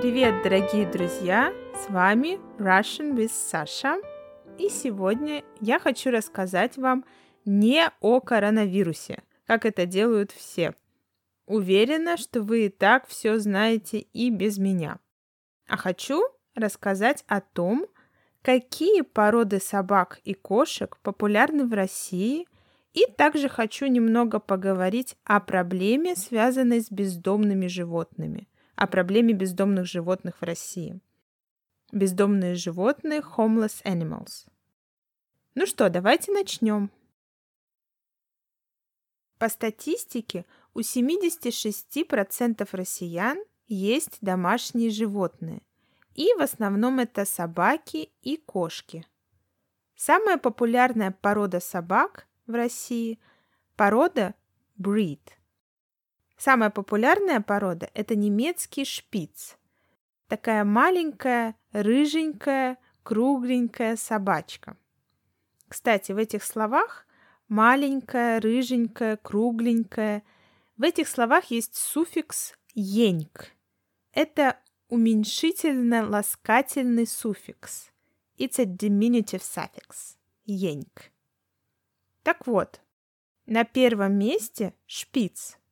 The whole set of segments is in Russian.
Привет, дорогие друзья! С вами Russian with Sasha. И сегодня я хочу рассказать вам не о коронавирусе, как это делают все. Уверена, что вы и так все знаете и без меня. А хочу рассказать о том, какие породы собак и кошек популярны в России, и также хочу немного поговорить о проблеме, связанной с бездомными животными – о проблеме бездомных животных в России. Бездомные животные homeless animals. Ну что, давайте начнем. По статистике, у 76% россиян есть домашние животные, и в основном это собаки и кошки. Самая популярная порода собак в России – порода breed – Самая популярная порода – это немецкий шпиц. Такая маленькая, рыженькая, кругленькая собачка. Кстати, в этих словах маленькая, рыженькая, кругленькая. В этих словах есть суффикс «еньк». Это уменьшительно-ласкательный суффикс. It's a diminutive suffix. «Еньк». Так вот, на первом месте шпиц –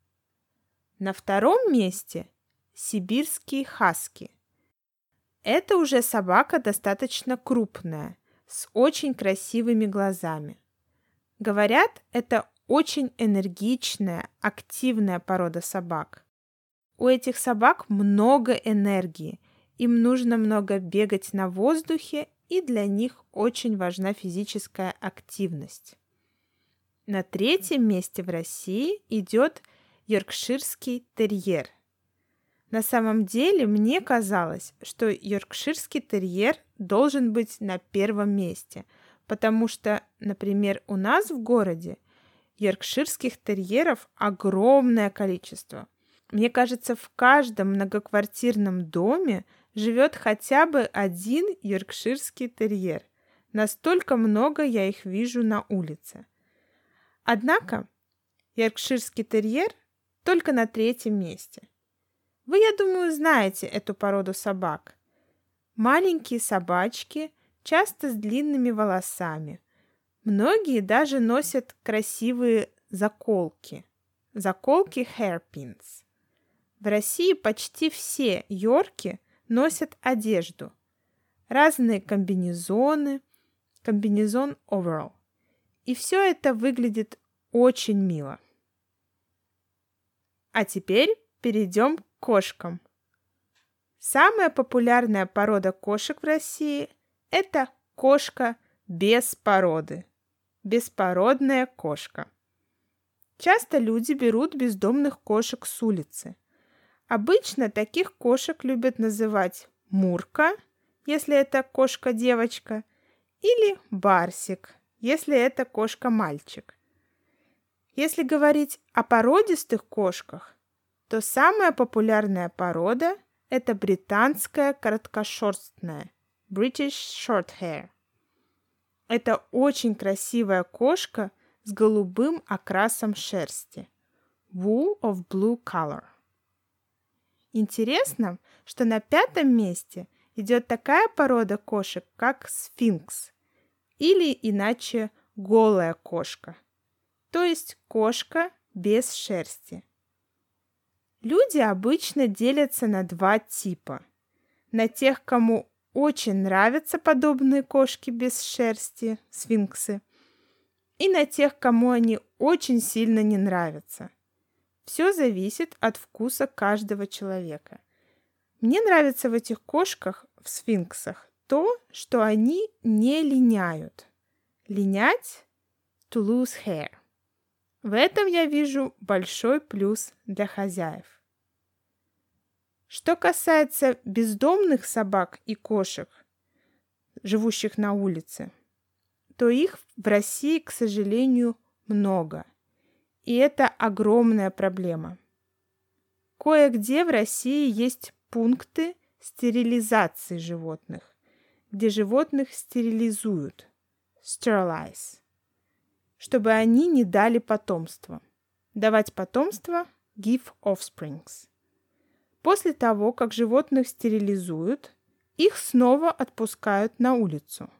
на втором месте сибирские хаски. Это уже собака достаточно крупная, с очень красивыми глазами. Говорят, это очень энергичная, активная порода собак. У этих собак много энергии, им нужно много бегать на воздухе, и для них очень важна физическая активность. На третьем месте в России идет йоркширский терьер. На самом деле мне казалось, что йоркширский терьер должен быть на первом месте, потому что, например, у нас в городе йоркширских терьеров огромное количество. Мне кажется, в каждом многоквартирном доме живет хотя бы один йоркширский терьер. Настолько много я их вижу на улице. Однако йоркширский терьер только на третьем месте. Вы, я думаю, знаете эту породу собак. Маленькие собачки, часто с длинными волосами. Многие даже носят красивые заколки. Заколки hairpins. В России почти все йорки носят одежду. Разные комбинезоны, комбинезон overall. И все это выглядит очень мило. А теперь перейдем к кошкам. Самая популярная порода кошек в России – это кошка без породы. Беспородная кошка. Часто люди берут бездомных кошек с улицы. Обычно таких кошек любят называть Мурка, если это кошка-девочка, или Барсик, если это кошка-мальчик. Если говорить о породистых кошках, то самая популярная порода – это британская короткошерстная British Shorthair. Это очень красивая кошка с голубым окрасом шерсти – wool of blue color. Интересно, что на пятом месте идет такая порода кошек, как сфинкс, или иначе голая кошка – то есть кошка без шерсти. Люди обычно делятся на два типа. На тех, кому очень нравятся подобные кошки без шерсти, сфинксы, и на тех, кому они очень сильно не нравятся. Все зависит от вкуса каждого человека. Мне нравится в этих кошках, в сфинксах, то, что они не линяют. Линять – to lose hair – в этом я вижу большой плюс для хозяев. Что касается бездомных собак и кошек, живущих на улице, то их в России, к сожалению, много. И это огромная проблема. Кое-где в России есть пункты стерилизации животных, где животных стерилизуют. Sterilize чтобы они не дали потомство. Давать потомство – give offsprings. После того, как животных стерилизуют, их снова отпускают на улицу.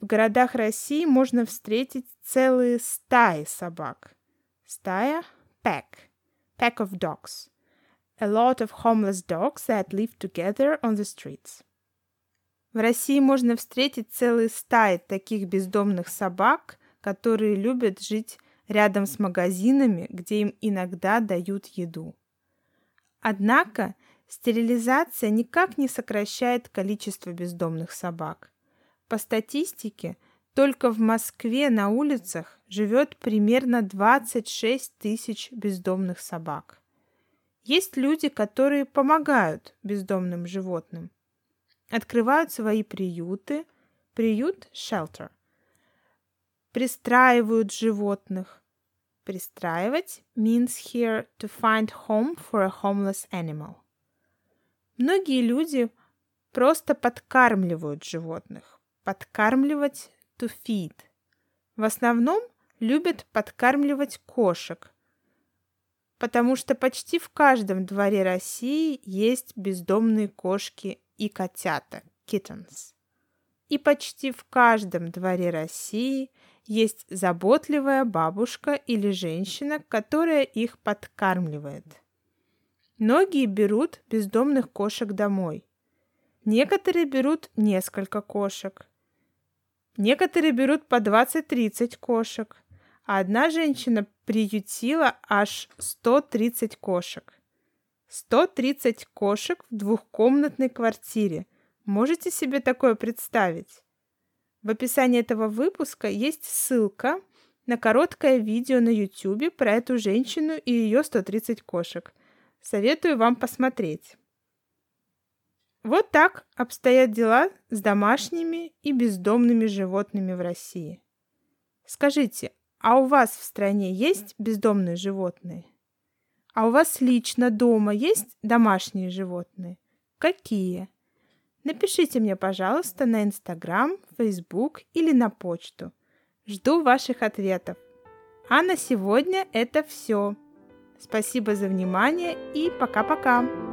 В городах России можно встретить целые стаи собак. Стая – pack. Pack of dogs. A lot of homeless dogs that live together on the streets. В России можно встретить целые стаи таких бездомных собак, которые любят жить рядом с магазинами, где им иногда дают еду. Однако стерилизация никак не сокращает количество бездомных собак. По статистике, только в Москве на улицах живет примерно 26 тысяч бездомных собак. Есть люди, которые помогают бездомным животным. Открывают свои приюты, приют – shelter. Пристраивают животных. Пристраивать means here to find home for a homeless animal. Многие люди просто подкармливают животных подкармливать to feed. В основном любят подкармливать кошек, потому что почти в каждом дворе России есть бездомные кошки и котята, kittens. И почти в каждом дворе России есть заботливая бабушка или женщина, которая их подкармливает. Многие берут бездомных кошек домой. Некоторые берут несколько кошек. Некоторые берут по 20-30 кошек, а одна женщина приютила аж 130 кошек. 130 кошек в двухкомнатной квартире. Можете себе такое представить? В описании этого выпуска есть ссылка на короткое видео на YouTube про эту женщину и ее 130 кошек. Советую вам посмотреть. Вот так обстоят дела с домашними и бездомными животными в России. Скажите, а у вас в стране есть бездомные животные? А у вас лично дома есть домашние животные? Какие? Напишите мне, пожалуйста, на Инстаграм, Фейсбук или на почту. Жду ваших ответов. А на сегодня это все. Спасибо за внимание и пока-пока.